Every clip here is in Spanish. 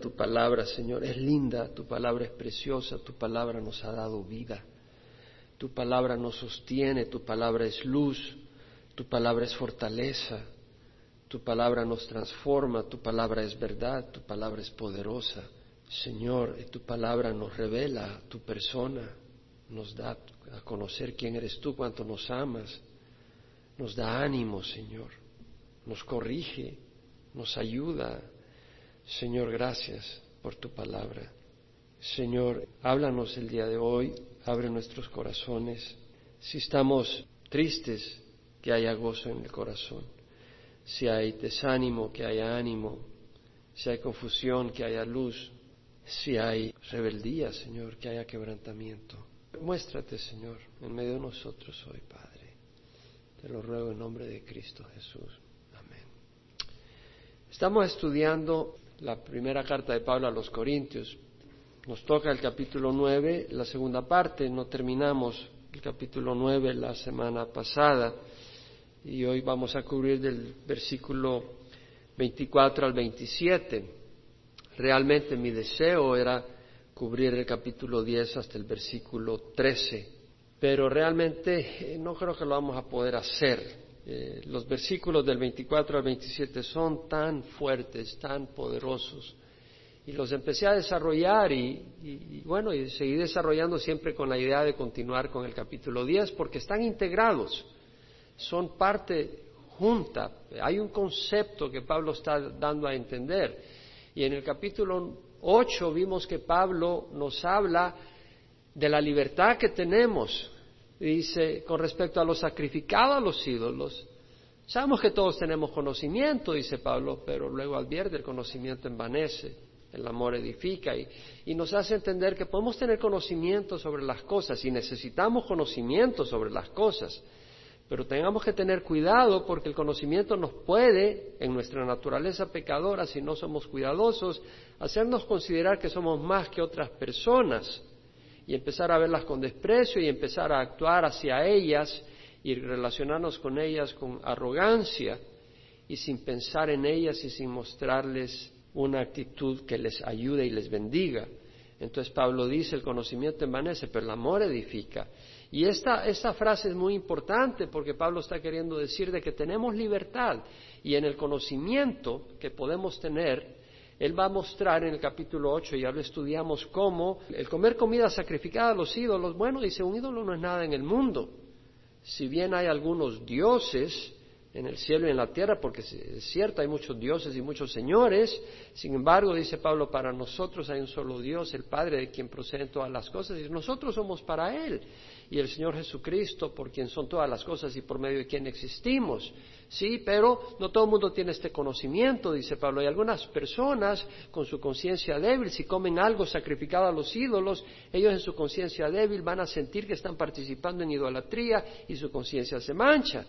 Tu palabra, Señor, es linda, tu palabra es preciosa, tu palabra nos ha dado vida, tu palabra nos sostiene, tu palabra es luz, tu palabra es fortaleza, tu palabra nos transforma, tu palabra es verdad, tu palabra es poderosa. Señor, tu palabra nos revela tu persona, nos da a conocer quién eres tú, cuánto nos amas, nos da ánimo, Señor, nos corrige, nos ayuda. Señor, gracias por tu palabra. Señor, háblanos el día de hoy, abre nuestros corazones. Si estamos tristes, que haya gozo en el corazón. Si hay desánimo, que haya ánimo. Si hay confusión, que haya luz. Si hay rebeldía, Señor, que haya quebrantamiento. Muéstrate, Señor, en medio de nosotros hoy, Padre. Te lo ruego en nombre de Cristo Jesús. Amén. Estamos estudiando la primera carta de Pablo a los Corintios. Nos toca el capítulo 9, la segunda parte. No terminamos el capítulo 9 la semana pasada y hoy vamos a cubrir del versículo 24 al 27. Realmente mi deseo era cubrir el capítulo 10 hasta el versículo 13, pero realmente eh, no creo que lo vamos a poder hacer. Eh, los versículos del 24 al 27 son tan fuertes, tan poderosos, y los empecé a desarrollar y, y, bueno, y seguí desarrollando siempre con la idea de continuar con el capítulo 10 porque están integrados son parte junta. Hay un concepto que Pablo está dando a entender. Y en el capítulo 8 vimos que Pablo nos habla de la libertad que tenemos. Dice, con respecto a lo sacrificado a los ídolos, sabemos que todos tenemos conocimiento, dice Pablo, pero luego advierte, el conocimiento envanece, el amor edifica y, y nos hace entender que podemos tener conocimiento sobre las cosas y necesitamos conocimiento sobre las cosas. Pero tengamos que tener cuidado porque el conocimiento nos puede, en nuestra naturaleza pecadora, si no somos cuidadosos, hacernos considerar que somos más que otras personas y empezar a verlas con desprecio y empezar a actuar hacia ellas y relacionarnos con ellas con arrogancia y sin pensar en ellas y sin mostrarles una actitud que les ayude y les bendiga. Entonces Pablo dice, el conocimiento envanece, pero el amor edifica. Y esta, esta frase es muy importante porque Pablo está queriendo decir de que tenemos libertad y en el conocimiento que podemos tener, él va a mostrar en el capítulo 8, ya lo estudiamos, cómo el comer comida sacrificada a los ídolos, bueno, dice, un ídolo no es nada en el mundo. Si bien hay algunos dioses, en el cielo y en la tierra, porque es cierto, hay muchos dioses y muchos señores. Sin embargo, dice Pablo, para nosotros hay un solo Dios, el Padre de quien proceden todas las cosas, y nosotros somos para Él. Y el Señor Jesucristo, por quien son todas las cosas y por medio de quien existimos. Sí, pero no todo el mundo tiene este conocimiento, dice Pablo. Hay algunas personas con su conciencia débil, si comen algo sacrificado a los ídolos, ellos en su conciencia débil van a sentir que están participando en idolatría y su conciencia se mancha.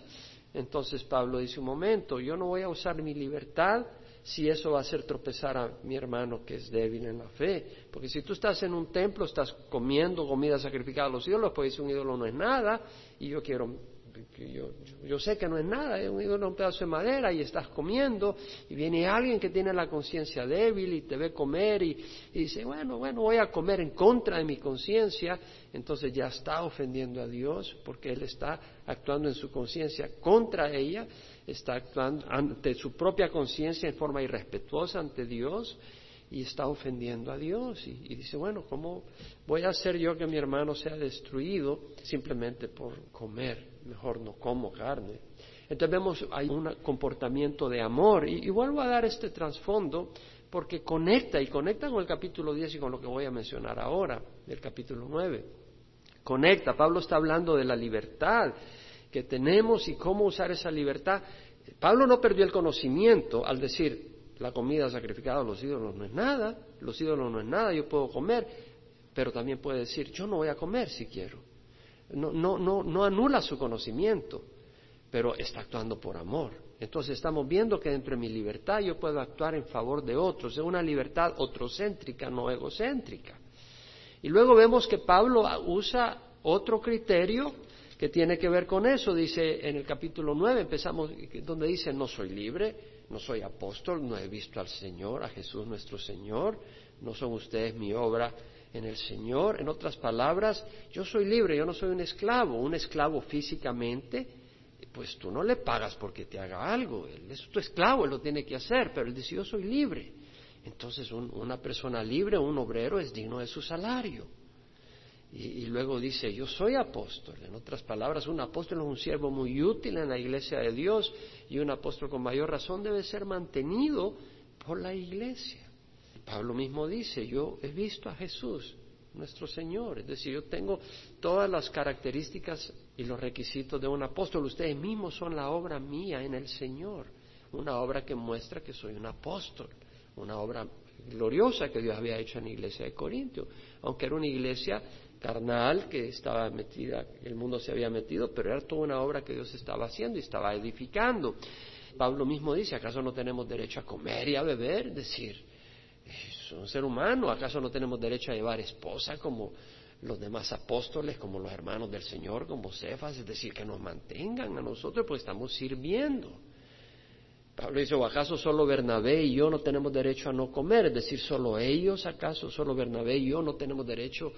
Entonces Pablo dice un momento, yo no voy a usar mi libertad si eso va a hacer tropezar a mi hermano que es débil en la fe. Porque si tú estás en un templo, estás comiendo comida sacrificada a los ídolos, pues un ídolo no es nada y yo quiero yo, yo, sé que no es nada, es un, un pedazo de madera y estás comiendo y viene alguien que tiene la conciencia débil y te ve comer y, dice, bueno, bueno, voy a comer en contra de mi conciencia, entonces ya está ofendiendo a Dios porque Él está actuando en su conciencia contra ella, está actuando ante su propia conciencia en forma irrespetuosa ante Dios y está ofendiendo a Dios y, dice, bueno, ¿cómo voy a hacer yo que mi hermano sea destruido simplemente por comer? Mejor no como carne. Entonces vemos, hay un comportamiento de amor y, y vuelvo a dar este trasfondo porque conecta y conecta con el capítulo 10 y con lo que voy a mencionar ahora, del capítulo 9. Conecta, Pablo está hablando de la libertad que tenemos y cómo usar esa libertad. Pablo no perdió el conocimiento al decir, la comida sacrificada a los ídolos no es nada, los ídolos no es nada, yo puedo comer, pero también puede decir, yo no voy a comer si quiero. No, no, no, no anula su conocimiento, pero está actuando por amor. Entonces estamos viendo que dentro de mi libertad yo puedo actuar en favor de otros, es una libertad otrocéntrica, no egocéntrica. Y luego vemos que Pablo usa otro criterio que tiene que ver con eso. Dice en el capítulo 9, empezamos, donde dice, no soy libre, no soy apóstol, no he visto al Señor, a Jesús nuestro Señor, no son ustedes mi obra en el Señor. En otras palabras, yo soy libre, yo no soy un esclavo. Un esclavo físicamente, pues tú no le pagas porque te haga algo. Él es tu esclavo, él lo tiene que hacer, pero él dice, yo soy libre. Entonces una persona libre, un obrero, es digno de su salario. Y, luego dice, yo soy apóstol. En otras palabras, un apóstol es un siervo muy útil en la iglesia de Dios y un apóstol con mayor razón debe ser mantenido por la iglesia. Pablo mismo dice, yo he visto a Jesús, nuestro Señor. Es decir, yo tengo todas las características y los requisitos de un apóstol. Ustedes mismos son la obra mía en el Señor. Una obra que muestra que soy un apóstol. Una obra gloriosa que Dios había hecho en la iglesia de Corintio. Aunque era una iglesia carnal que estaba metida, el mundo se había metido, pero era toda una obra que Dios estaba haciendo y estaba edificando. Pablo mismo dice, ¿acaso no tenemos derecho a comer y a beber? Es decir, es un ser humano, ¿acaso no tenemos derecho a llevar esposa como los demás apóstoles, como los hermanos del Señor, como Cefas? Es decir, que nos mantengan a nosotros, pues estamos sirviendo. Pablo dice, ¿o acaso solo Bernabé y yo no tenemos derecho a no comer? Es decir, ¿solo ellos acaso, solo Bernabé y yo no tenemos derecho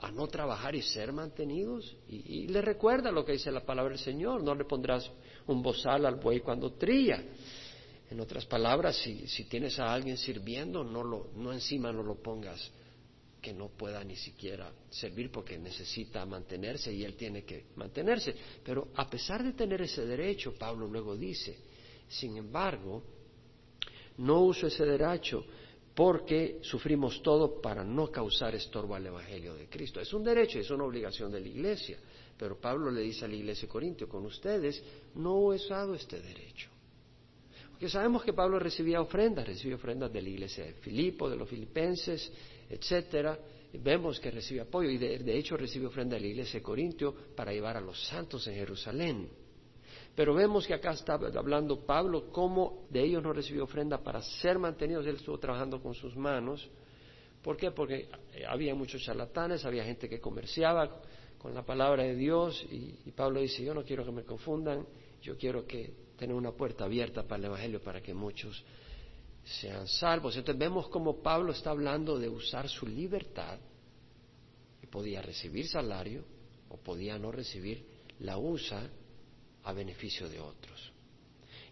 a no trabajar y ser mantenidos. Y, le recuerda lo que dice la palabra del Señor, no le pondrás un bozal al buey cuando trilla. En otras palabras, si, si tienes a alguien sirviendo, no, lo, no encima no lo pongas que no pueda ni siquiera servir porque necesita mantenerse y él tiene que mantenerse. Pero a pesar de tener ese derecho, Pablo luego dice, sin embargo, no uso ese derecho porque sufrimos todo para no causar estorbo al Evangelio de Cristo. Es un derecho, es una obligación de la Iglesia, pero Pablo le dice a la Iglesia de Corintio, con ustedes no he usado este derecho. Porque sabemos que Pablo recibía ofrendas, recibía ofrendas de la Iglesia de Filipo, de los filipenses, etcétera. Vemos que recibe apoyo y de, hecho recibe ofrenda de la Iglesia de Corintio para llevar a los santos en Jerusalén. Pero vemos que acá está hablando Pablo cómo de ellos no recibió ofrenda para ser mantenidos. Él estuvo trabajando con sus manos. ¿Por qué? Porque había muchos charlatanes, había gente que comerciaba con la palabra de Dios y, Pablo dice, yo no quiero que me confundan, yo quiero que tener una puerta abierta para el Evangelio para que muchos sean salvos. Entonces vemos cómo Pablo está hablando de usar su libertad y podía recibir salario o podía no recibir, la usa a beneficio de otros.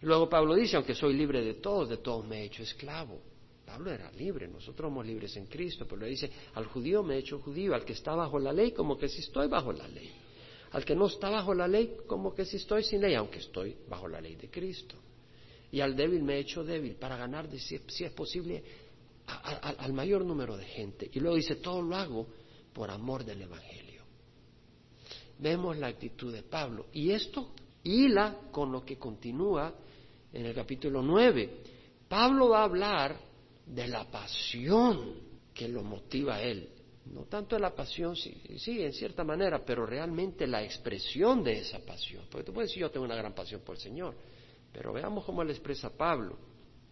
Y luego Pablo dice, aunque soy libre de todos, de todos me he hecho esclavo. Pablo era libre, nosotros somos libres en Cristo, pero le dice, al judío me he hecho judío, al que está bajo la ley, como que si estoy bajo la ley. Al que no está bajo la ley, como que si estoy sin ley, aunque estoy bajo la ley de Cristo. Y al débil me he hecho débil para ganar, si, es posible, al mayor número de gente. Y luego dice, todo lo hago por amor del Evangelio. Vemos la actitud de Pablo. Y esto hila con lo que continúa en el capítulo 9. Pablo va a hablar de la pasión que lo motiva a él. No tanto la pasión, sí, sí, en cierta manera, pero realmente la expresión de esa pasión. Porque tú puedes decir, yo tengo una gran pasión por el Señor, pero veamos cómo le expresa Pablo.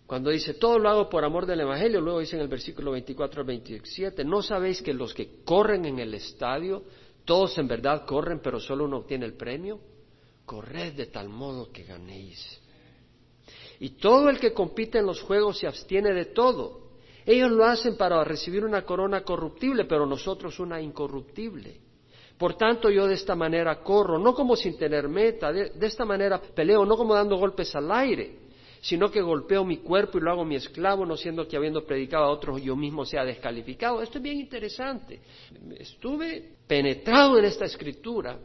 Cuando dice, todo lo hago por amor del Evangelio, luego dice en el versículo 24 al 27, ¿no sabéis que los que corren en el estadio, todos en verdad corren, pero solo uno obtiene el premio? Corred de tal modo que ganéis. Y todo el que compite en los juegos se abstiene de todo. Ellos lo hacen para recibir una corona corruptible, pero nosotros una incorruptible. Por tanto, yo de esta manera corro, no como sin tener meta, de, esta manera peleo, no como dando golpes al aire, sino que golpeo mi cuerpo y lo hago mi esclavo, no siendo que habiendo predicado a otros yo mismo sea descalificado. Esto es bien interesante. Estuve penetrado en esta escritura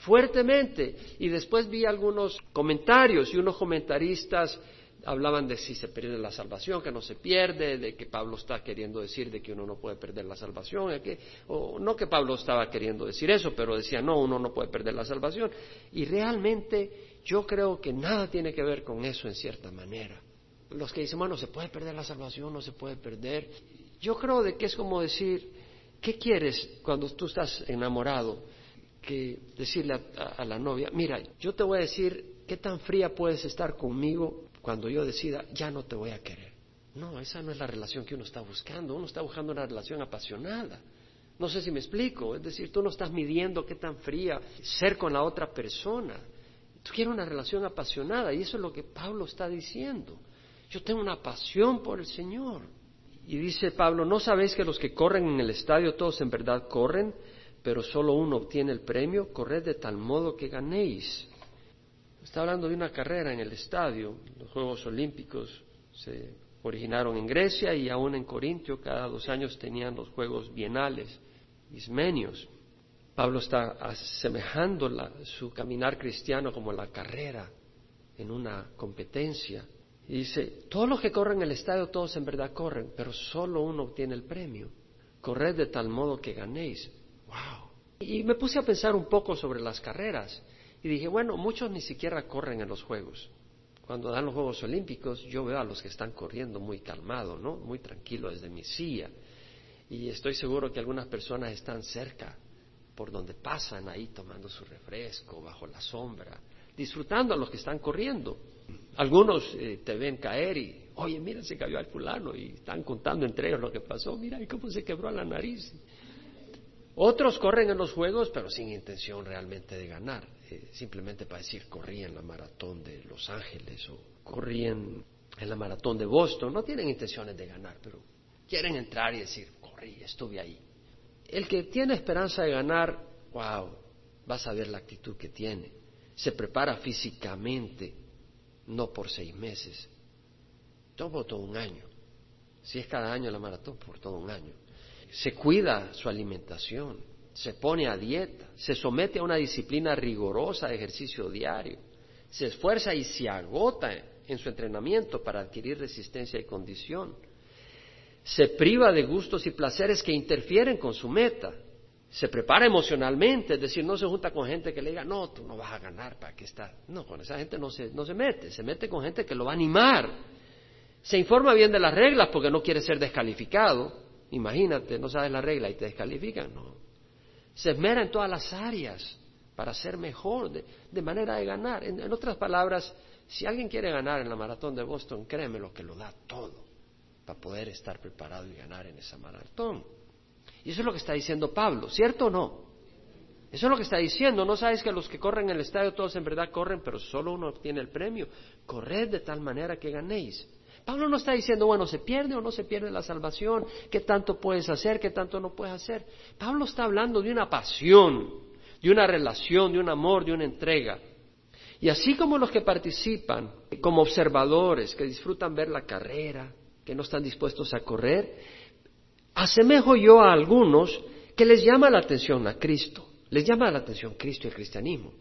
fuertemente. Y después vi algunos comentarios y unos comentaristas hablaban de si se pierde la salvación, que no se pierde, de que Pablo está queriendo decir de que uno no puede perder la salvación, o no que Pablo estaba queriendo decir eso, pero decía no, uno no puede perder la salvación. Y realmente yo creo que nada tiene que ver con eso en cierta manera. Los que dicen, bueno, se puede perder la salvación, no se puede perder. Yo creo de que es como decir, ¿qué quieres cuando tú estás enamorado? Que decirle a, la novia, mira, yo te voy a decir qué tan fría puedes estar conmigo cuando yo decida, ya no te voy a querer. No, esa no es la relación que uno está buscando, uno está buscando una relación apasionada. No sé si me explico, es decir, tú no estás midiendo qué tan fría ser con la otra persona. Tú quieres una relación apasionada y eso es lo que Pablo está diciendo. Yo tengo una pasión por el Señor. Y dice Pablo, ¿no sabéis que los que corren en el estadio todos en verdad corren, pero solo uno obtiene el premio? Corred de tal modo que ganéis. Está hablando de una carrera en el estadio. Los Juegos Olímpicos se originaron en Grecia y aún en Corintio cada dos años tenían los Juegos Bienales, ismenios. Pablo está asemejando su caminar cristiano como la carrera en una competencia. Y dice, todos los que corren el estadio, todos en verdad corren, pero solo uno obtiene el premio. Corred de tal modo que ganéis. ¡Wow! Y me puse a pensar un poco sobre las carreras. Y dije, bueno, muchos ni siquiera corren en los Juegos. Cuando dan los Juegos Olímpicos, yo veo a los que están corriendo muy calmados, ¿no? Muy tranquilos desde mi silla. Y estoy seguro que algunas personas están cerca, por donde pasan ahí tomando su refresco, bajo la sombra, disfrutando a los que están corriendo. Algunos eh, te ven caer y, oye, mira, se cayó al fulano y están contando entre ellos lo que pasó, mira, y cómo se quebró la nariz. Otros corren en los juegos, pero sin intención realmente de ganar, eh, simplemente para decir, corrí en la maratón de Los Ángeles o corrí en, la maratón de Boston. No tienen intenciones de ganar, pero quieren entrar y decir, corrí, estuve ahí. El que tiene esperanza de ganar, wow, vas a ver la actitud que tiene. Se prepara físicamente, no por seis meses, todo un año. Si es cada año la maratón, por todo un año. Se cuida su alimentación, se pone a dieta, se somete a una disciplina rigurosa de ejercicio diario, se esfuerza y se agota en su entrenamiento para adquirir resistencia y condición. Se priva de gustos y placeres que interfieren con su meta se prepara emocionalmente, es decir, no se junta con gente que le diga, no, tú no vas a ganar, ¿para qué está? No, con esa gente no se, no se mete, se mete con gente que lo va a animar. Se informa bien de las reglas porque no quiere ser descalificado. Imagínate, no sabes la regla y te descalifican, no. Se esmera en todas las áreas para ser mejor, de, manera de ganar. En, otras palabras, si alguien quiere ganar en la maratón de Boston, créeme lo que lo da todo para poder estar preparado y ganar en esa maratón. Y eso es lo que está diciendo Pablo, ¿cierto o no? Eso es lo que está diciendo. No sabes que los que corren en el estadio todos en verdad corren, pero solo uno obtiene el premio. Corred de tal manera que ganéis. Pablo no está diciendo, bueno, se pierde o no se pierde la salvación, qué tanto puedes hacer, qué tanto no puedes hacer. Pablo está hablando de una pasión, de una relación, de un amor, de una entrega. Y así como los que participan como observadores, que disfrutan ver la carrera, que no están dispuestos a correr, asemejo yo a algunos que les llama la atención a Cristo, les llama la atención Cristo y el cristianismo.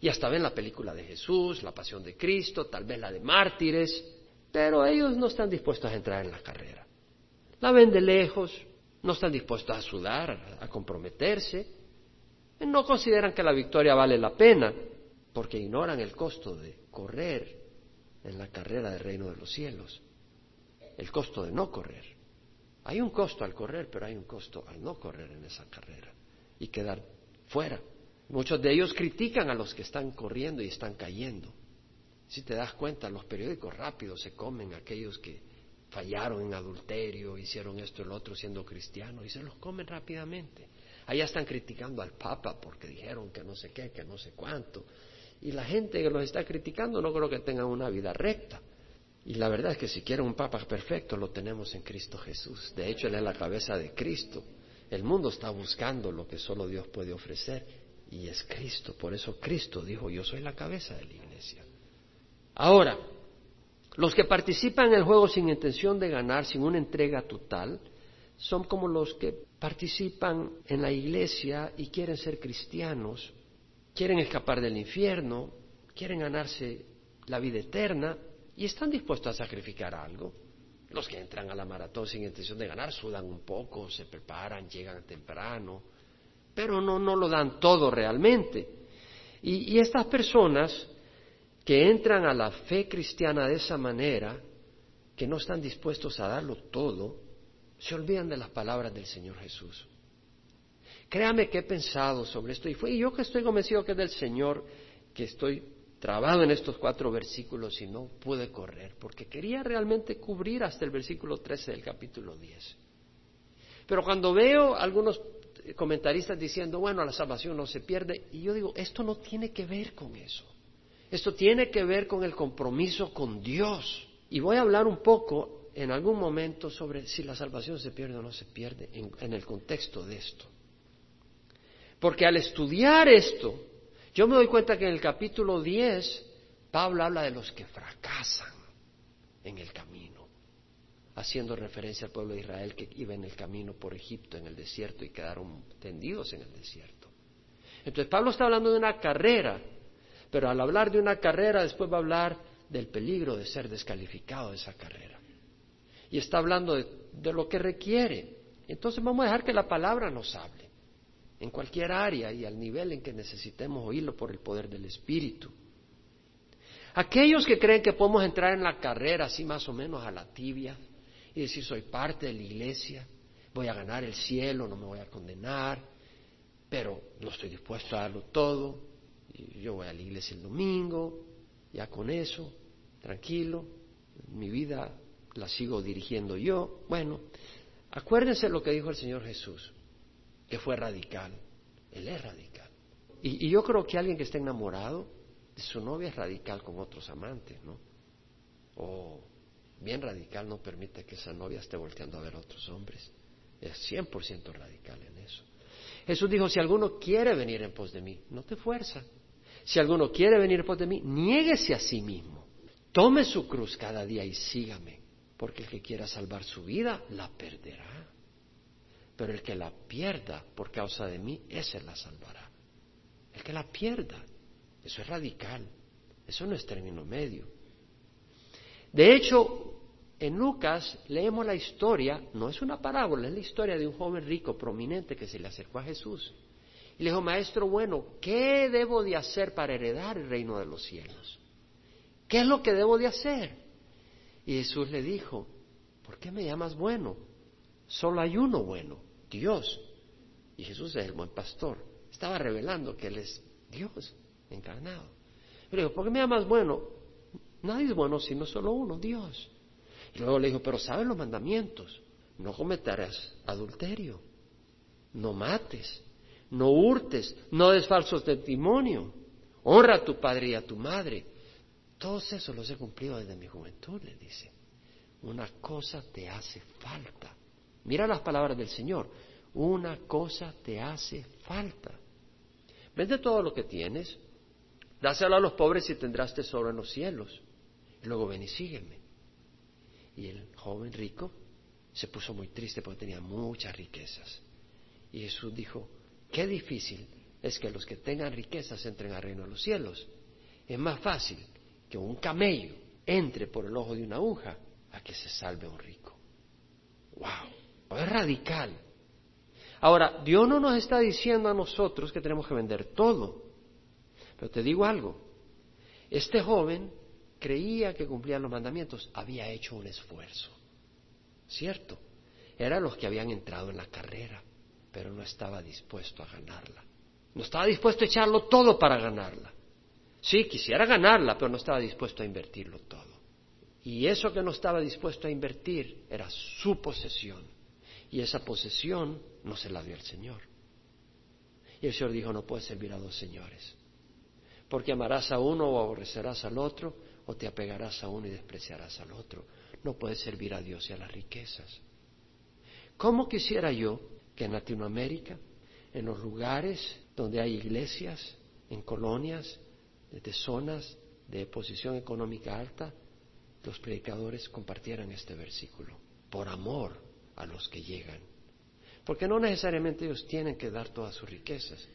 Y hasta ven la película de Jesús, la pasión de Cristo, tal vez la de mártires, pero ellos no están dispuestos a entrar en la carrera. La ven de lejos, no están dispuestos a sudar, a comprometerse, no consideran que la victoria vale la pena, porque ignoran el costo de correr en la carrera del reino de los cielos, el costo de no correr. Hay un costo al correr, pero hay un costo al no correr en esa carrera y quedar fuera. Muchos de ellos critican a los que están corriendo y están cayendo. Si te das cuenta, los periódicos rápidos se comen aquellos que fallaron en adulterio, hicieron esto y lo otro siendo cristianos y se los comen rápidamente. Allá están criticando al Papa porque dijeron que no sé qué, que no sé cuánto. Y la gente que los está criticando no creo que tengan una vida recta. Y la verdad es que si quieren un Papa perfecto, lo tenemos en Cristo Jesús. De hecho, Él es la cabeza de Cristo. El mundo está buscando lo que solo Dios puede ofrecer y es Cristo. Por eso Cristo dijo, yo soy la cabeza de la iglesia. Ahora, los que participan en el juego sin intención de ganar, sin una entrega total, son como los que participan en la iglesia y quieren ser cristianos, quieren escapar del infierno, quieren ganarse la vida eterna, y están dispuestos a sacrificar algo. Los que entran a la maratón sin intención de ganar sudan un poco, se preparan, llegan temprano, pero no, no lo dan todo realmente. Y, y estas personas que entran a la fe cristiana de esa manera, que no están dispuestos a darlo todo, se olvidan de las palabras del Señor Jesús. Créame que he pensado sobre esto y fue yo que estoy convencido que es del Señor que estoy trabado en estos cuatro versículos y no pude correr, porque quería realmente cubrir hasta el versículo 13 del capítulo 10. Pero cuando veo algunos comentaristas diciendo, bueno, la salvación no se pierde, y yo digo, esto no tiene que ver con eso. Esto tiene que ver con el compromiso con Dios. Y voy a hablar un poco en algún momento sobre si la salvación se pierde o no se pierde en, el contexto de esto. Porque al estudiar esto, yo me doy cuenta que en el capítulo 10, Pablo habla de los que fracasan en el camino, haciendo referencia al pueblo de Israel que iba en el camino por Egipto en el desierto y quedaron tendidos en el desierto. Entonces Pablo está hablando de una carrera, pero al hablar de una carrera después va a hablar del peligro de ser descalificado de esa carrera. Y está hablando de, lo que requiere. Entonces vamos a dejar que la palabra nos hable en cualquier área y al nivel en que necesitemos oírlo por el poder del Espíritu. Aquellos que creen que podemos entrar en la carrera así más o menos a la tibia y decir soy parte de la iglesia, voy a ganar el cielo, no me voy a condenar, pero no estoy dispuesto a darlo todo, yo voy a la iglesia el domingo, ya con eso, tranquilo, mi vida la sigo dirigiendo yo. Bueno, acuérdense lo que dijo el Señor Jesús, que fue radical, Él es radical. Y, yo creo que alguien que esté enamorado, su novia es radical con otros amantes, ¿no? O bien radical no permite que esa novia esté volteando a ver a otros hombres. Es 100% radical en eso. Jesús dijo, si alguno quiere venir en pos de mí, no te fuerza. Si alguno quiere venir en pos de mí, niéguese a sí mismo. Tome su cruz cada día y sígame, porque el que quiera salvar su vida, la perderá. Pero el que la pierda por causa de mí, ese la salvará. El que la pierda, eso es radical, eso no es término medio. De hecho, en Lucas leemos la historia, no es una parábola, es la historia de un joven rico prominente que se le acercó a Jesús. Y le dijo, maestro bueno, ¿qué debo de hacer para heredar el reino de los cielos? ¿Qué es lo que debo de hacer? Y Jesús le dijo, ¿por qué me llamas bueno? Solo hay uno bueno, Dios. Y Jesús es el buen pastor. Estaba revelando que Él es Dios encarnado. Le dijo, ¿por qué me llamas bueno? Nadie es bueno sino solo uno, Dios. Y luego le dijo, pero ¿sabes los mandamientos? No cometerás adulterio, no mates, no hurtes, no des falso testimonio, honra a tu padre y a tu madre. Todos esos los he cumplido desde mi juventud, le dice. Una cosa te hace falta. Mira las palabras del Señor. Una cosa te hace falta. Vende todo lo que tienes, dáselo a los pobres y tendrás tesoro en los cielos. Y luego ven y sígueme. Y el joven rico se puso muy triste porque tenía muchas riquezas. Y Jesús dijo, qué difícil es que los que tengan riquezas entren al reino de los cielos. Es más fácil que un camello entre por el ojo de una aguja a que se salve un rico. ¡Wow! Es radical. Ahora, Dios no nos está diciendo a nosotros que tenemos que vender todo. Pero te digo algo. Este joven creía que cumplía los mandamientos, había hecho un esfuerzo. ¿Cierto? Eran los que habían entrado en la carrera, pero no estaba dispuesto a ganarla. No estaba dispuesto a echarlo todo para ganarla. Sí, quisiera ganarla, pero no estaba dispuesto a invertirlo todo. Y eso que no estaba dispuesto a invertir era su posesión. Y esa posesión no se la dio el Señor. Y el Señor dijo, no puedes servir a dos señores. Porque amarás a uno o aborrecerás al otro, o te apegarás a uno y despreciarás al otro. No puedes servir a Dios y a las riquezas. ¿Cómo quisiera yo que en Latinoamérica, en los lugares donde hay iglesias, en colonias, de zonas de posición económica alta, los predicadores compartieran este versículo, por amor a los que llegan. Porque no necesariamente ellos tienen que dar todas sus riquezas,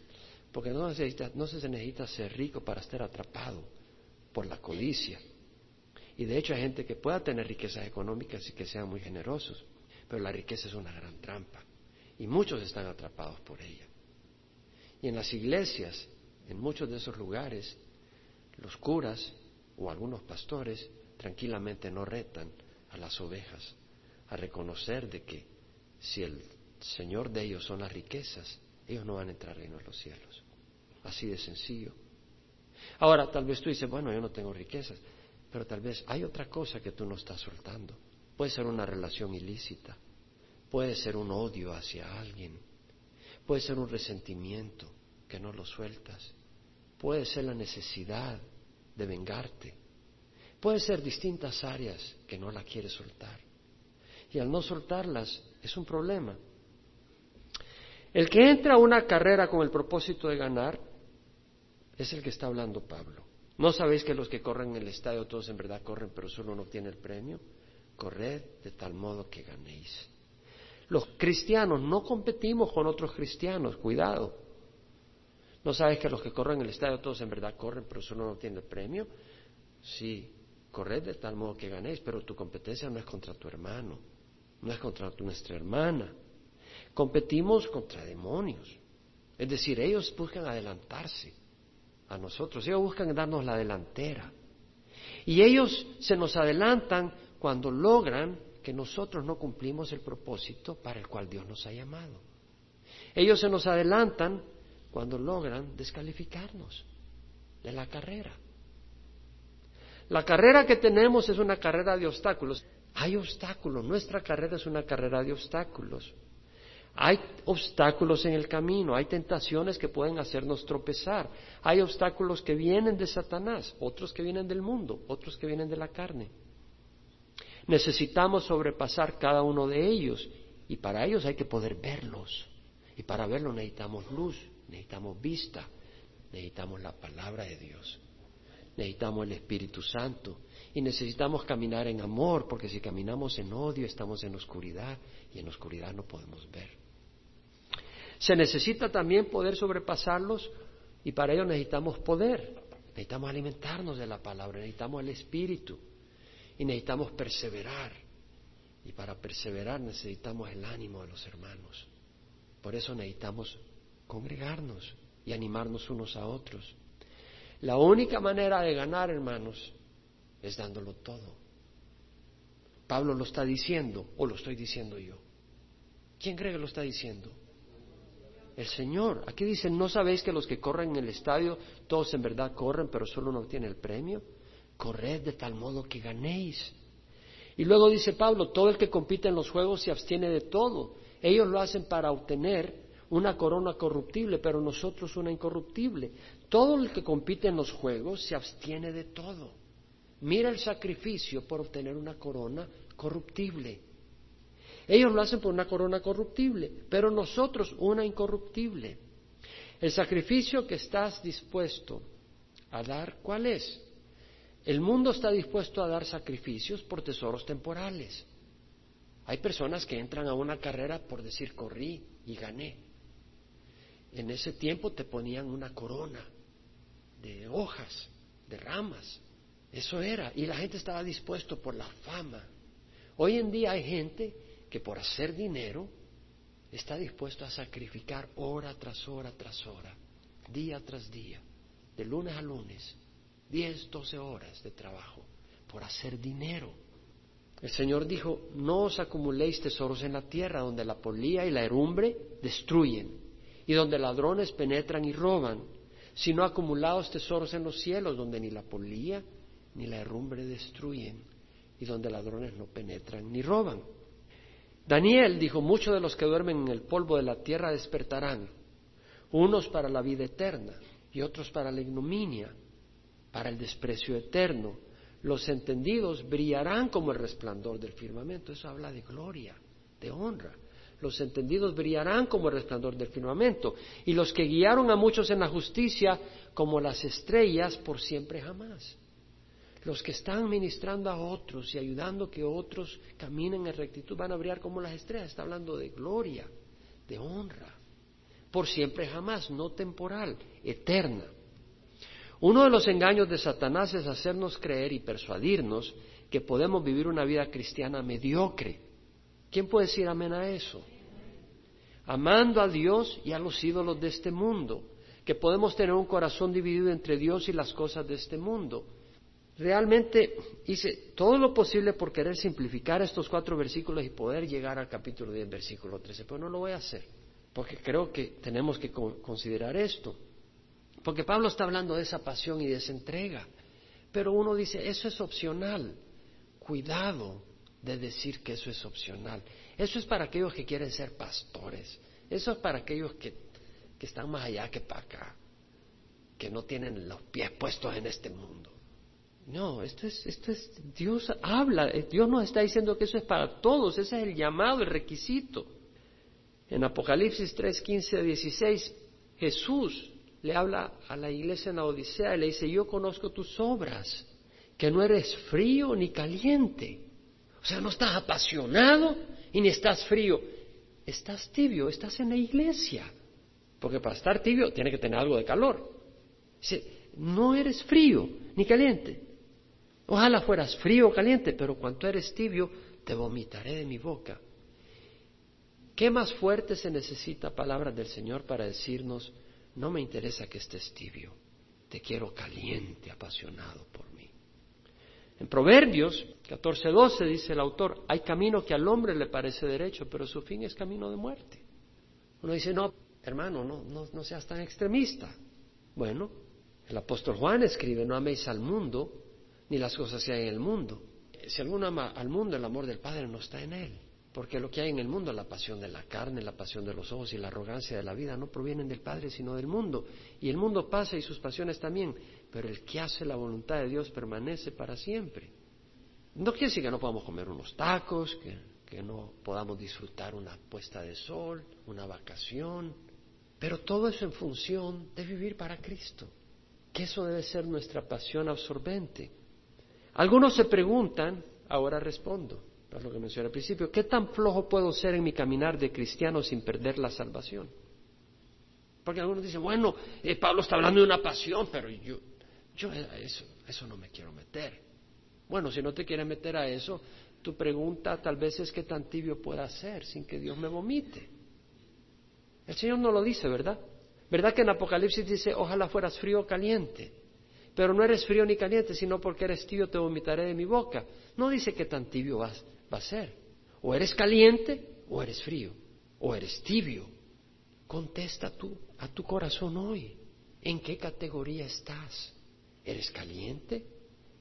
porque no, necesita, no se necesita ser rico para estar atrapado por la codicia. Y de hecho hay gente que pueda tener riquezas económicas y que sean muy generosos, pero la riqueza es una gran trampa y muchos están atrapados por ella. Y en las iglesias, en muchos de esos lugares, los curas o algunos pastores tranquilamente no retan a las ovejas a reconocer de que si el Señor de ellos son las riquezas, ellos no van a entrar en los cielos. Así de sencillo. Ahora, tal vez tú dices, bueno, yo no tengo riquezas, pero tal vez hay otra cosa que tú no estás soltando. Puede ser una relación ilícita, puede ser un odio hacia alguien, puede ser un resentimiento que no lo sueltas, puede ser la necesidad de vengarte, Puede ser distintas áreas que no la quiere soltar. Y al no soltarlas es un problema. El que entra a una carrera con el propósito de ganar es el que está hablando Pablo. ¿No sabéis que los que corren en el estadio todos en verdad corren, pero solo uno obtiene el premio? Corred de tal modo que ganéis. Los cristianos no competimos con otros cristianos, cuidado. ¿No sabes que los que corren en el estadio todos en verdad corren, pero solo uno obtiene el premio? Sí, corred de tal modo que ganéis, pero tu competencia no es contra tu hermano, no es contra nuestra hermana. Competimos contra demonios. Es decir, ellos buscan adelantarse a nosotros. Ellos buscan darnos la delantera. Y ellos se nos adelantan cuando logran que nosotros no cumplimos el propósito para el cual Dios nos ha llamado. Ellos se nos adelantan cuando logran descalificarnos de la carrera. La carrera que tenemos es una carrera de obstáculos. Hay obstáculos, nuestra carrera es una carrera de obstáculos. Hay obstáculos en el camino, hay tentaciones que pueden hacernos tropezar, hay obstáculos que vienen de Satanás, otros que vienen del mundo, otros que vienen de la carne. Necesitamos sobrepasar cada uno de ellos y para ellos hay que poder verlos. Y para verlos necesitamos luz, necesitamos vista, necesitamos la palabra de Dios, necesitamos el Espíritu Santo y necesitamos caminar en amor, porque si caminamos en odio estamos en oscuridad y en oscuridad no podemos ver. Se necesita también poder sobrepasarlos y para ello necesitamos poder, necesitamos alimentarnos de la palabra, necesitamos el Espíritu y necesitamos perseverar. Y para perseverar necesitamos el ánimo de los hermanos. Por eso necesitamos congregarnos y animarnos unos a otros. La única manera de ganar, hermanos, es dándolo todo. Pablo lo está diciendo o lo estoy diciendo yo. ¿Quién cree que lo está diciendo? el Señor. Aquí dice, ¿no sabéis que los que corren en el estadio, todos en verdad corren, pero solo uno obtiene el premio? Corred de tal modo que ganéis. Y luego dice Pablo, todo el que compite en los juegos se abstiene de todo. Ellos lo hacen para obtener una corona corruptible, pero nosotros una incorruptible. Todo el que compite en los juegos se abstiene de todo. Mira el sacrificio por obtener una corona corruptible. Ellos lo hacen por una corona corruptible, pero nosotros una incorruptible. El sacrificio que estás dispuesto a dar, ¿cuál es? El mundo está dispuesto a dar sacrificios por tesoros temporales. Hay personas que entran a una carrera por decir corrí y gané. En ese tiempo te ponían una corona de hojas, de ramas. Eso era. Y la gente estaba dispuesto por la fama. Hoy en día hay gente que por hacer dinero está dispuesto a sacrificar hora tras hora tras hora, día tras día, de lunes a lunes, 10, 12 horas de trabajo, por hacer dinero. El Señor dijo, no os acumuléis tesoros en la tierra donde la polía y la herumbre destruyen y donde ladrones penetran y roban, sino acumulaos tesoros en los cielos donde ni la polía ni la herrumbre destruyen y donde ladrones no penetran ni roban. Daniel dijo, muchos de los que duermen en el polvo de la tierra despertarán, unos para la vida eterna y otros para la ignominia, para el desprecio eterno. Los entendidos brillarán como el resplandor del firmamento. Eso habla de gloria, de honra. Los entendidos brillarán como el resplandor del firmamento. Y los que guiaron a muchos en la justicia como las estrellas por siempre jamás. Los que están ministrando a otros y ayudando que otros caminen en rectitud van a brillar como las estrellas. Está hablando de gloria, de honra, por siempre jamás, no temporal, eterna. Uno de los engaños de Satanás es hacernos creer y persuadirnos que podemos vivir una vida cristiana mediocre. ¿Quién puede decir amén a eso? Amando a Dios y a los ídolos de este mundo, que podemos tener un corazón dividido entre Dios y las cosas de este mundo realmente hice todo lo posible por querer simplificar estos cuatro versículos y poder llegar al capítulo 10, versículo 13, pero no lo voy a hacer, porque creo que tenemos que considerar esto. Porque Pablo está hablando de esa pasión y de esa entrega, pero uno dice, eso es opcional. Cuidado de decir que eso es opcional. Eso es para aquellos que quieren ser pastores. Eso es para aquellos que, que están más allá que para acá, que no tienen los pies puestos en este mundo. No, esto es, esto es, Dios habla, Dios nos está diciendo que eso es para todos, ese es el llamado, el requisito. En Apocalipsis 3, 15 16, Jesús le habla a la iglesia en la Odisea y le dice, yo conozco tus obras, que no eres frío ni caliente. O sea, no estás apasionado y ni estás frío, estás tibio, estás en la iglesia. Porque para estar tibio tiene que tener algo de calor. Dice, no eres frío ni caliente. Ojalá fueras frío o caliente, pero cuando eres tibio, te vomitaré de mi boca. ¿Qué más fuerte se necesita palabras del Señor para decirnos, no me interesa que estés tibio, te quiero caliente, apasionado por mí? En Proverbios 14:12 dice el autor, hay camino que al hombre le parece derecho, pero su fin es camino de muerte. Uno dice, no, hermano, no, seas tan extremista. Bueno, el apóstol Juan escribe, no améis al mundo ni las cosas que hay en el mundo. Si alguno ama al mundo, el amor del Padre no está en él. Porque lo que hay en el mundo, la pasión de la carne, la pasión de los ojos y la arrogancia de la vida, no provienen del Padre, sino del mundo. Y el mundo pasa y sus pasiones también, pero el que hace la voluntad de Dios permanece para siempre. No quiere decir que no podamos comer unos tacos, que, no podamos disfrutar una puesta de sol, una vacación, pero todo eso en función de vivir para Cristo, que eso debe ser nuestra pasión absorbente. Algunos se preguntan, ahora respondo, para lo que mencioné al principio, ¿qué tan flojo puedo ser en mi caminar de cristiano sin perder la salvación? Porque algunos dicen, bueno, eh, Pablo está hablando de una pasión, pero yo, yo eso, eso no me quiero meter. Bueno, si no te quieres meter a eso, tu pregunta tal vez es qué tan tibio pueda ser sin que Dios me vomite. El Señor no lo dice, ¿verdad? ¿Verdad que en Apocalipsis dice, ojalá fueras frío o caliente? Pero no eres frío ni caliente, sino porque eres tibio te vomitaré de mi boca. No dice qué tan tibio vas, va a ser. O eres caliente o eres frío. O eres tibio. Contesta tú a tu corazón hoy. ¿En qué categoría estás? ¿Eres caliente?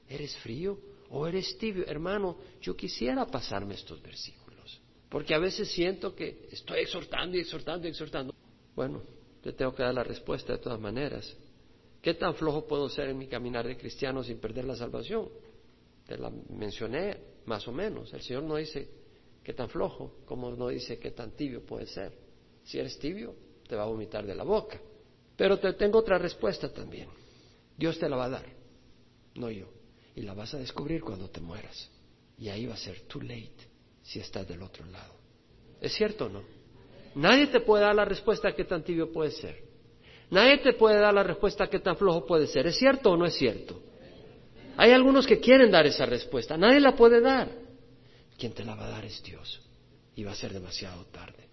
¿Eres frío? ¿O eres tibio? Hermano, yo quisiera pasarme estos versículos. Porque a veces siento que estoy exhortando y exhortando y exhortando. Bueno, te tengo que dar la respuesta de todas maneras. ¿Qué tan flojo puedo ser en mi caminar de cristiano sin perder la salvación? Te la mencioné más o menos. El Señor no dice qué tan flojo, como no dice qué tan tibio puede ser. Si eres tibio, te va a vomitar de la boca. Pero te tengo otra respuesta también. Dios te la va a dar, no yo. Y la vas a descubrir cuando te mueras. Y ahí va a ser too late si estás del otro lado. ¿Es cierto o no? Nadie te puede dar la respuesta a qué tan tibio puede ser. Nadie te puede dar la respuesta a qué tan flojo puede ser. ¿Es cierto o no es cierto? Hay algunos que quieren dar esa respuesta. Nadie la puede dar. Quien te la va a dar es Dios. Y va a ser demasiado tarde.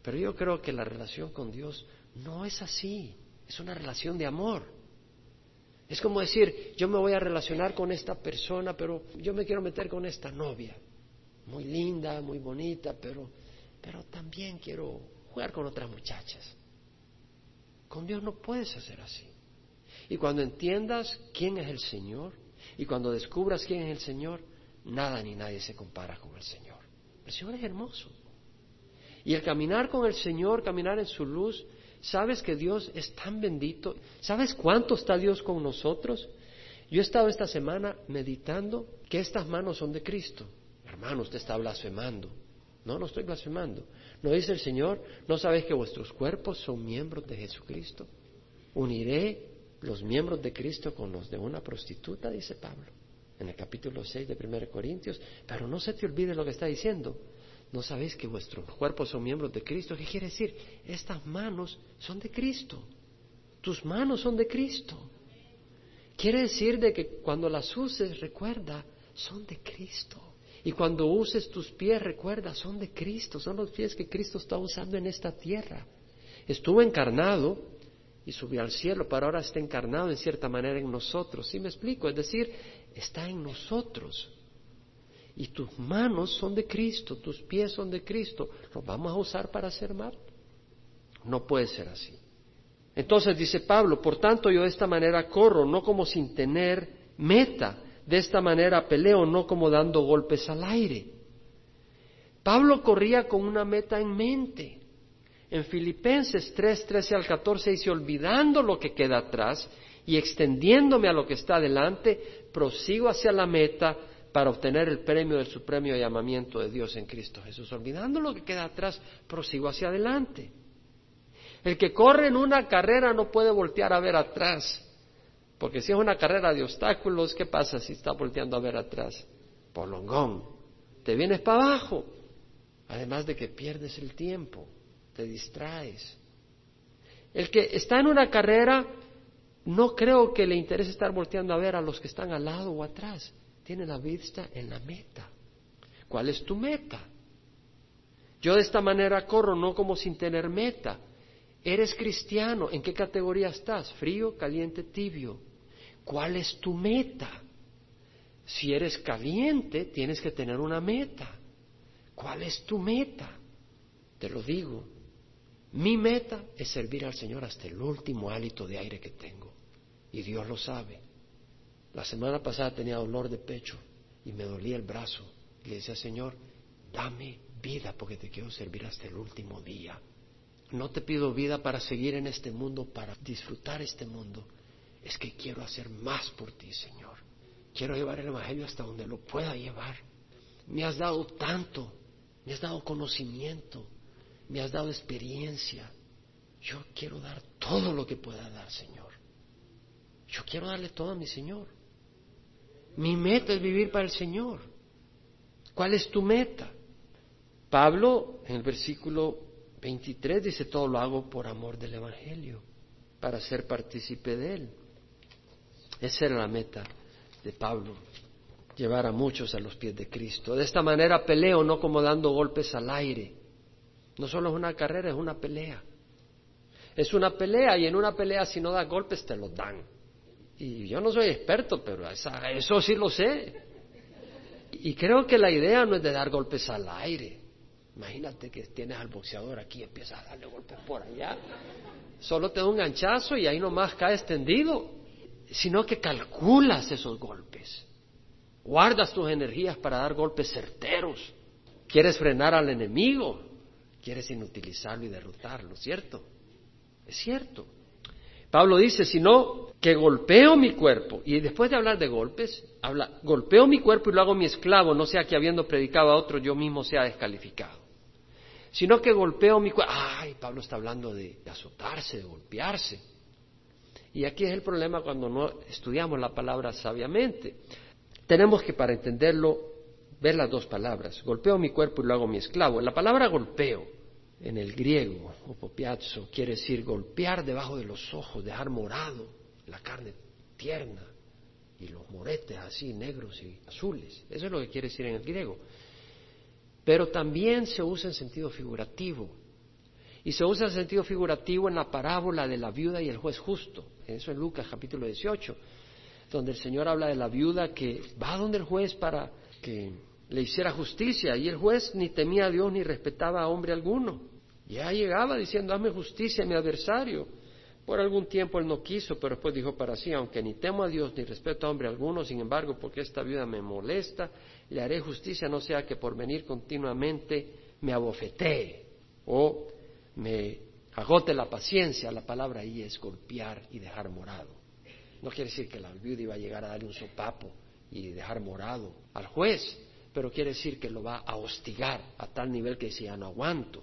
Pero yo creo que la relación con Dios no es así. Es una relación de amor. Es como decir, yo me voy a relacionar con esta persona, pero yo me quiero meter con esta novia. Muy linda, muy bonita, pero, pero también quiero jugar con otras muchachas. Con Dios no puedes hacer así. Y cuando entiendas quién es el Señor y cuando descubras quién es el Señor, nada ni nadie se compara con el Señor. El Señor es hermoso. Y el caminar con el Señor, caminar en su luz, sabes que Dios es tan bendito. ¿Sabes cuánto está Dios con nosotros? Yo he estado esta semana meditando que estas manos son de Cristo. Hermano, usted está blasfemando. No, no estoy blasfemando. ¿No dice el Señor? ¿No sabéis que vuestros cuerpos son miembros de Jesucristo? Uniré los miembros de Cristo con los de una prostituta, dice Pablo, en el capítulo 6 de 1 Corintios. Pero no se te olvide lo que está diciendo. ¿No sabéis que vuestros cuerpos son miembros de Cristo? ¿Qué quiere decir? Estas manos son de Cristo. Tus manos son de Cristo. Quiere decir de que cuando las uses, recuerda, son de Cristo. Y cuando uses tus pies, recuerda, son de Cristo, son los pies que Cristo está usando en esta tierra. Estuvo encarnado y subió al cielo, pero ahora está encarnado en cierta manera en nosotros. ¿Sí me explico? Es decir, está en nosotros. Y tus manos son de Cristo, tus pies son de Cristo. ¿Los vamos a usar para hacer mal? No puede ser así. Entonces dice Pablo, por tanto yo de esta manera corro, no como sin tener meta de esta manera peleo, no como dando golpes al aire. Pablo corría con una meta en mente. En Filipenses 3, 13 al 14 dice, olvidando lo que queda atrás y extendiéndome a lo que está delante, prosigo hacia la meta para obtener el premio del supremo llamamiento de Dios en Cristo Jesús. Olvidando lo que queda atrás, prosigo hacia adelante. El que corre en una carrera no puede voltear a ver atrás, porque si es una carrera de obstáculos, ¿qué pasa si está volteando a ver atrás? Polongón, te vienes para abajo, además de que pierdes el tiempo, te distraes. El que está en una carrera, no creo que le interese estar volteando a ver a los que están al lado o atrás. Tiene la vista en la meta. ¿Cuál es tu meta? Yo de esta manera corro, no como sin tener meta. Eres cristiano, ¿en qué categoría estás? Frío, caliente, tibio. ¿Cuál es tu meta? Si eres caliente, tienes que tener una meta. ¿Cuál es tu meta? Te lo digo. Mi meta es servir al Señor hasta el último hálito de aire que tengo. Y Dios lo sabe. La semana pasada tenía dolor de pecho y me dolía el brazo. Y le decía, Señor, dame vida porque te quiero servir hasta el último día. No te pido vida para seguir en este mundo, para disfrutar este mundo. Es que quiero hacer más por ti, Señor. Quiero llevar el Evangelio hasta donde lo pueda llevar. Me has dado tanto, me has dado conocimiento, me has dado experiencia. Yo quiero dar todo lo que pueda dar, Señor. Yo quiero darle todo a mi Señor. Mi meta es vivir para el Señor. ¿Cuál es tu meta? Pablo, en el versículo 23, dice, todo lo hago por amor del Evangelio, para ser partícipe de él. Esa era la meta de Pablo, llevar a muchos a los pies de Cristo. De esta manera peleo, no como dando golpes al aire. No solo es una carrera, es una pelea. Es una pelea y en una pelea si no das golpes te los dan. Y yo no soy experto, pero eso sí lo sé. Y creo que la idea no es de dar golpes al aire. Imagínate que tienes al boxeador aquí y empiezas a darle golpes por allá. Solo te da un ganchazo y ahí nomás caes tendido. Sino que calculas esos golpes. Guardas tus energías para dar golpes certeros. Quieres frenar al enemigo. Quieres inutilizarlo y derrotarlo, ¿cierto? Es cierto. Pablo dice, sino que golpeo mi cuerpo, y después de hablar de golpes, habla, golpeo mi cuerpo y lo hago mi esclavo, no sea que habiendo predicado a otro yo mismo sea descalificado. Sino que golpeo mi cuerpo. Ay, Pablo está hablando de, de azotarse, de golpearse. Y aquí es el problema cuando no estudiamos la palabra sabiamente. Tenemos que, para entenderlo, ver las dos palabras. Golpeo mi cuerpo y lo hago mi esclavo. La palabra golpeo en el griego, o quiere decir golpear debajo de los ojos, dejar morado la carne tierna y los moretes así negros y azules. Eso es lo que quiere decir en el griego. Pero también se usa en sentido figurativo. Y se usa en sentido figurativo en la parábola de la viuda y el juez justo. Eso en Lucas capítulo 18, donde el Señor habla de la viuda que va donde el juez para que le hiciera justicia y el juez ni temía a Dios ni respetaba a hombre alguno. Ya llegaba diciendo, hazme justicia a mi adversario. Por algún tiempo él no quiso, pero después dijo para sí, aunque ni temo a Dios ni respeto a hombre alguno, sin embargo, porque esta viuda me molesta, le haré justicia, no sea que por venir continuamente me abofetee o me agote la paciencia. La palabra ahí es golpear y dejar morado. No quiere decir que la viuda iba a llegar a darle un sopapo y dejar morado al juez, pero quiere decir que lo va a hostigar a tal nivel que dice, ya no aguanto.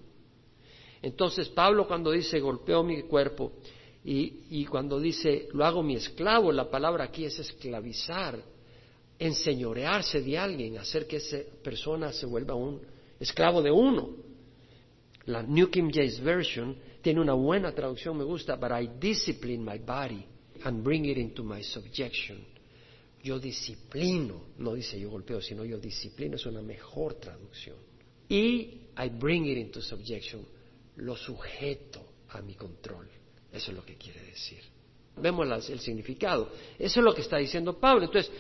Entonces Pablo cuando dice golpeo mi cuerpo y, cuando dice lo hago mi esclavo, la palabra aquí es esclavizar, enseñorearse de alguien, hacer que esa persona se vuelva un esclavo de uno. La New King James Version tiene una buena traducción, me gusta, but I discipline my body and bring it into my subjection yo disciplino, no dice yo golpeo, sino yo disciplino, es una mejor traducción. Y I bring it into subjection, lo sujeto a mi control. Eso es lo que quiere decir. Vemos el significado. Eso es lo que está diciendo Pablo. Entonces,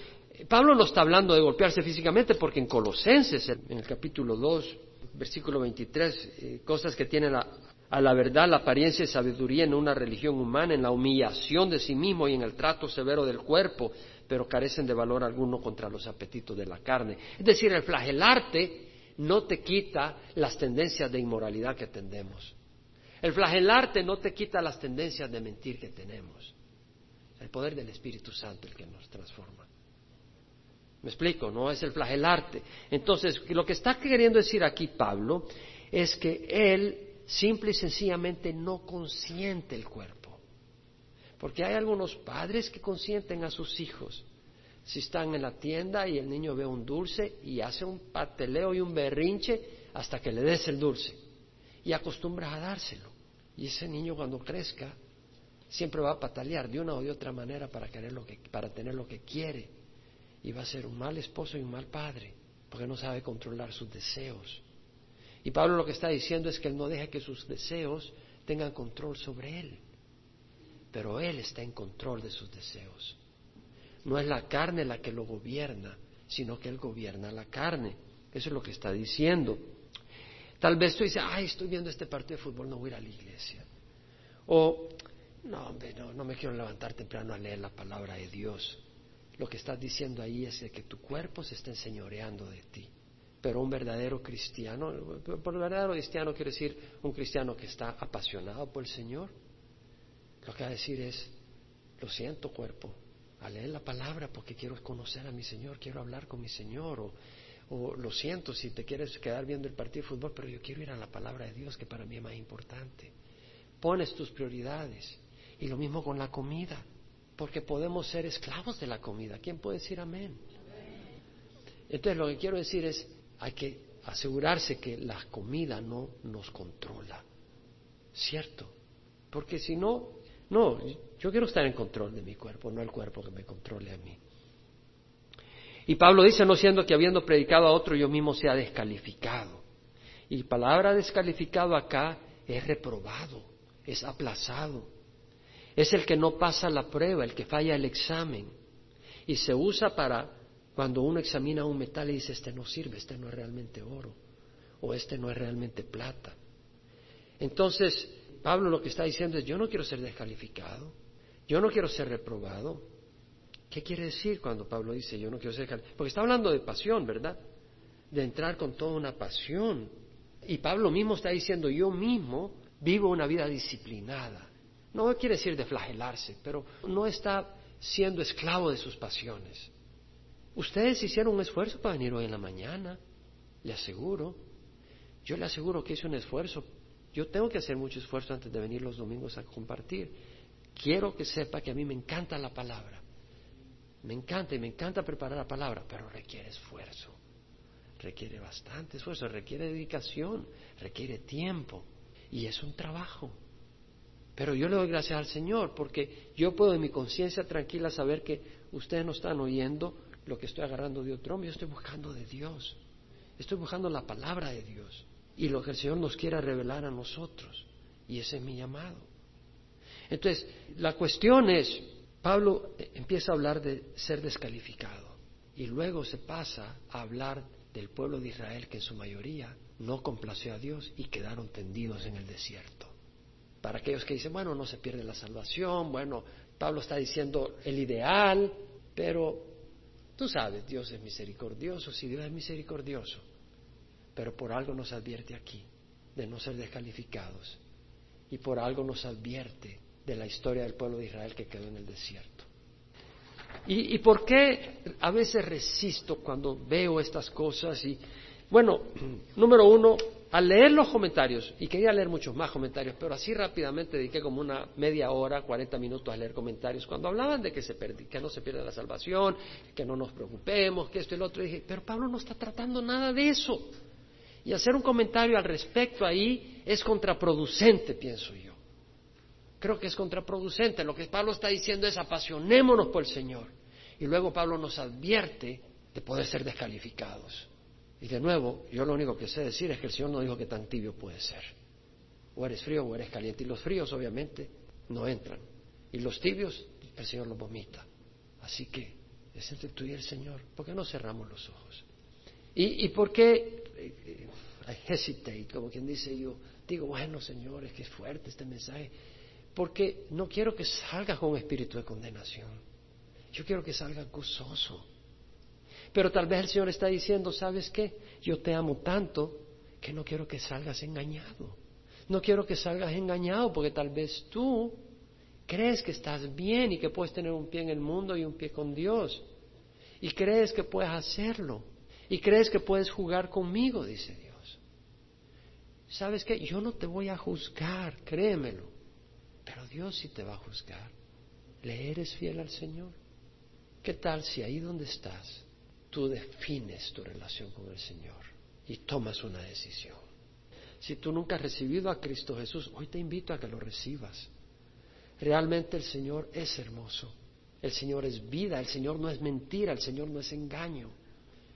Pablo no está hablando de golpearse físicamente porque en Colosenses, en el capítulo 2, versículo 23, eh, cosas que tienen a la verdad la apariencia y sabiduría en una religión humana, en la humillación de sí mismo y en el trato severo del cuerpo, pero carecen de valor alguno contra los apetitos de la carne. Es decir, el flagelarte no te quita las tendencias de inmoralidad que tendemos. El flagelarte no te quita las tendencias de mentir que tenemos. el poder del Espíritu Santo el que nos transforma. ¿Me explico? No es el flagelarte. Entonces, lo que está queriendo decir aquí Pablo es que él simple y sencillamente no consiente el cuerpo. Porque hay algunos padres que consienten a sus hijos. Si están en la tienda y el niño ve un dulce y hace un pateleo y un berrinche hasta que le des el dulce. Y acostumbras a dárselo. Y ese niño cuando crezca siempre va a patalear de una o de otra manera para, querer lo que, para tener lo que quiere. Y va a ser un mal esposo y un mal padre porque no sabe controlar sus deseos. Y Pablo lo que está diciendo es que él no deja que sus deseos tengan control sobre él, pero él está en control de sus deseos. No es la carne la que lo gobierna, sino que él gobierna la carne. Eso es lo que está diciendo. Tal vez tú dices, ay, estoy viendo este partido de fútbol, no voy a ir a la iglesia. O, no, hombre, no, no me quiero levantar temprano a leer la palabra de Dios. Lo que estás diciendo ahí es que tu cuerpo se está enseñoreando de ti. Pero un verdadero cristiano, por verdadero cristiano quiere decir un cristiano que está apasionado por el Señor, lo que va a decir es, lo siento cuerpo, a leer la palabra porque quiero conocer a mi Señor, quiero hablar con mi Señor, o, o lo siento si te quieres quedar viendo el partido de fútbol, pero yo quiero ir a la palabra de Dios que para mí es más importante. Pones tus prioridades y lo mismo con la comida, porque podemos ser esclavos de la comida. ¿Quién puede decir amén? Entonces lo que quiero decir es, hay que asegurarse que la comida no nos controla. ¿Cierto? Porque si no, no, yo quiero estar en control de mi cuerpo, no el cuerpo que me controle a mí. Y Pablo dice, no siendo que habiendo predicado a otro yo mismo sea descalificado. Y palabra descalificado acá es reprobado, es aplazado. Es el que no pasa la prueba, el que falla el examen. Y se usa para cuando uno examina un metal y dice, este no sirve, este no es realmente oro, o este no es realmente plata. Entonces, Pablo lo que está diciendo es, yo no quiero ser descalificado, yo no quiero ser reprobado. ¿Qué quiere decir cuando Pablo dice, yo no quiero ser descalificado? Porque está hablando de pasión, ¿verdad? De entrar con toda una pasión. Y Pablo mismo está diciendo, yo mismo vivo una vida disciplinada. No quiere decir de flagelarse, pero no está siendo esclavo de sus pasiones. Ustedes hicieron un esfuerzo para venir hoy en la mañana, le aseguro. Yo le aseguro que hice un esfuerzo. Yo tengo que hacer mucho esfuerzo antes de venir los domingos a compartir. Quiero que sepa que a mí me encanta la palabra. Me encanta y me encanta preparar la palabra, pero requiere esfuerzo. Requiere bastante esfuerzo, requiere dedicación, requiere tiempo. Y es un trabajo. Pero yo le doy gracias al Señor porque yo puedo en mi conciencia tranquila saber que ustedes no están oyendo lo que estoy agarrando de otro hombre, yo estoy buscando de Dios. Estoy buscando la palabra de Dios y lo que el Señor nos quiera revelar a nosotros. Y ese es mi llamado. Entonces, la cuestión es, Pablo empieza a hablar de ser descalificado y luego se pasa a hablar del pueblo de Israel que en su mayoría no complació a Dios y quedaron tendidos en el desierto. Para aquellos que dicen, bueno, no se pierde la salvación, bueno, Pablo está diciendo el ideal, pero Tú sabes, Dios es misericordioso, si Dios es misericordioso, pero por algo nos advierte aquí de no ser descalificados y por algo nos advierte de la historia del pueblo de Israel que quedó en el desierto. ¿Y, y por qué a veces resisto cuando veo estas cosas? Y bueno, número uno, al leer los comentarios, y quería leer muchos más comentarios, pero así rápidamente dediqué como una media hora, cuarenta minutos a leer comentarios, cuando hablaban de que, se que no se pierde la salvación, que no nos preocupemos, que esto y lo otro, dije, pero Pablo no está tratando nada de eso. Y hacer un comentario al respecto ahí es contraproducente, pienso yo. Creo que es contraproducente. Lo que Pablo está diciendo es apasionémonos por el Señor. Y luego Pablo nos advierte de poder ser descalificados. Y de nuevo, yo lo único que sé decir es que el Señor no dijo que tan tibio puede ser. O eres frío o eres caliente. Y los fríos obviamente no entran. Y los tibios el Señor los vomita. Así que es entre tú y el Señor. ¿Por qué no cerramos los ojos? ¿Y, y por qué I hesitate? Como quien dice yo, digo, bueno Señor, es que es fuerte este mensaje. Porque no quiero que salga con espíritu de condenación. Yo quiero que salga gozoso pero tal vez el Señor está diciendo, ¿sabes qué? Yo te amo tanto que no quiero que salgas engañado. No quiero que salgas engañado porque tal vez tú Crees que estás bien y que puedes tener un pie en el mundo y un pie con Dios. Y crees que puedes hacerlo. Y crees que puedes jugar conmigo, dice Dios. ¿Sabes qué? Yo no te voy a juzgar, créemelo. Pero Dios sí te va a juzgar. ¿Le eres fiel al Señor? ¿Qué tal si ahí donde estás tú defines tu relación con el Señor y tomas una decisión? Si tú nunca has recibido a Cristo Jesús, hoy te invito a que lo recibas. Realmente el Señor es hermoso. El Señor es vida, el Señor no es mentira, el Señor no es engaño.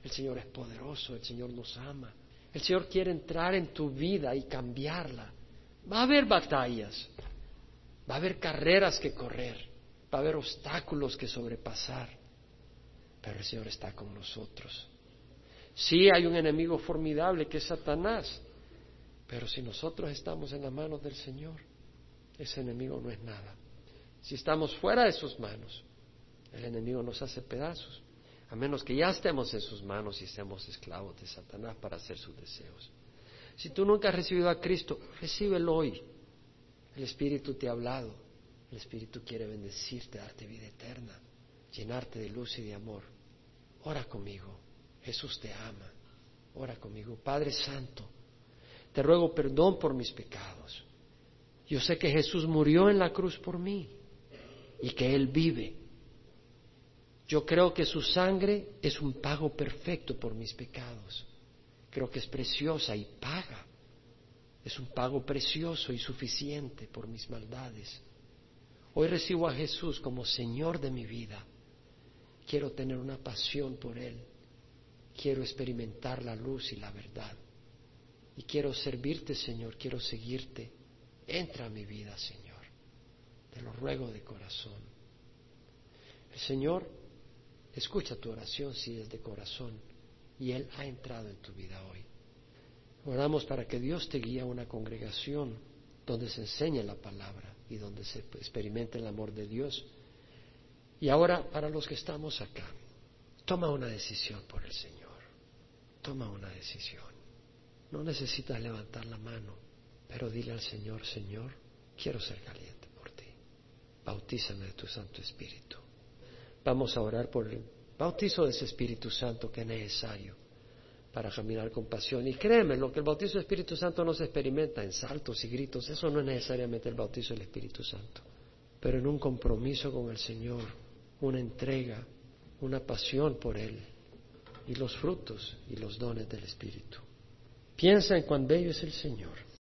El Señor es poderoso, el Señor nos ama. El Señor quiere entrar en tu vida y cambiarla. Va a haber batallas, va a haber carreras que correr, va a haber obstáculos que sobrepasar, pero el Señor está con nosotros. Sí hay un enemigo formidable que es Satanás, pero si nosotros estamos en las manos del Señor, ese enemigo no es nada. Si estamos fuera de sus manos, el enemigo nos hace pedazos, a menos que ya estemos en sus manos y seamos esclavos de Satanás para hacer sus deseos. Si tú nunca has recibido a Cristo, recíbelo hoy. El Espíritu te ha hablado. El Espíritu quiere bendecirte, darte vida eterna, llenarte de luz y de amor. Ora conmigo. Jesús te ama. Ora conmigo. Padre Santo, te ruego perdón por mis pecados. Yo sé que Jesús murió en la cruz por mí y que Él vive. Yo creo que su sangre es un pago perfecto por mis pecados. Creo que es preciosa y paga. Es un pago precioso y suficiente por mis maldades. Hoy recibo a Jesús como Señor de mi vida. Quiero tener una pasión por Él. Quiero experimentar la luz y la verdad. Y quiero servirte, Señor. Quiero seguirte. Entra a mi vida, Señor. Te lo ruego de corazón. El Señor escucha tu oración si es de corazón y Él ha entrado en tu vida hoy. Oramos para que Dios te guíe a una congregación donde se enseñe la palabra y donde se experimente el amor de Dios. Y ahora, para los que estamos acá, toma una decisión por el Señor. Toma una decisión. No necesitas levantar la mano pero dile al Señor, Señor, quiero ser caliente por ti. Bautízame de tu Santo Espíritu. Vamos a orar por el bautizo de ese Espíritu Santo que es necesario para caminar con pasión. Y créeme, lo que el bautizo del Espíritu Santo no se experimenta en saltos y gritos, eso no es necesariamente el bautizo del Espíritu Santo, pero en un compromiso con el Señor, una entrega, una pasión por Él y los frutos y los dones del Espíritu. Piensa en cuán bello es el Señor